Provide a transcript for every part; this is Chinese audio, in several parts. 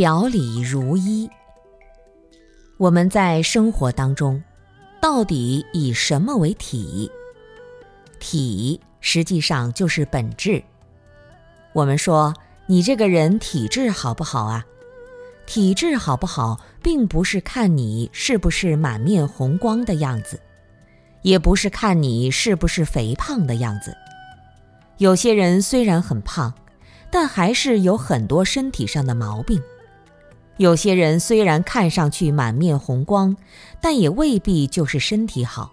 表里如一。我们在生活当中，到底以什么为体？体实际上就是本质。我们说你这个人体质好不好啊？体质好不好，并不是看你是不是满面红光的样子，也不是看你是不是肥胖的样子。有些人虽然很胖，但还是有很多身体上的毛病；有些人虽然看上去满面红光，但也未必就是身体好。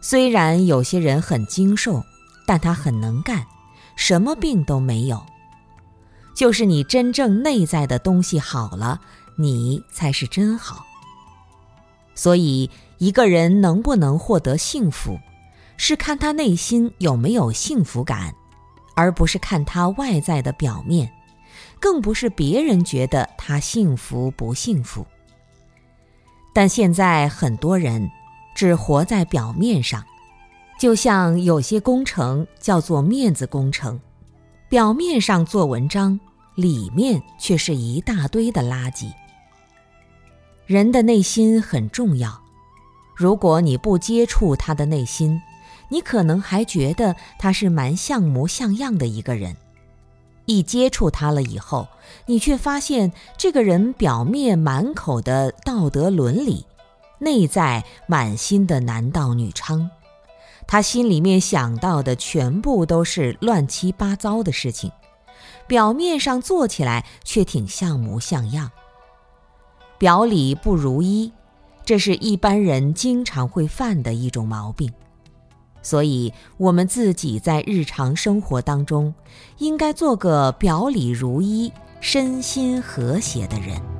虽然有些人很精瘦，但他很能干，什么病都没有。就是你真正内在的东西好了，你才是真好。所以，一个人能不能获得幸福，是看他内心有没有幸福感，而不是看他外在的表面，更不是别人觉得他幸福不幸福。但现在很多人只活在表面上，就像有些工程叫做面子工程。表面上做文章，里面却是一大堆的垃圾。人的内心很重要，如果你不接触他的内心，你可能还觉得他是蛮像模像样的一个人。一接触他了以后，你却发现这个人表面满口的道德伦理，内在满心的男盗女娼。他心里面想到的全部都是乱七八糟的事情，表面上做起来却挺像模像样。表里不如一，这是一般人经常会犯的一种毛病。所以，我们自己在日常生活当中，应该做个表里如一、身心和谐的人。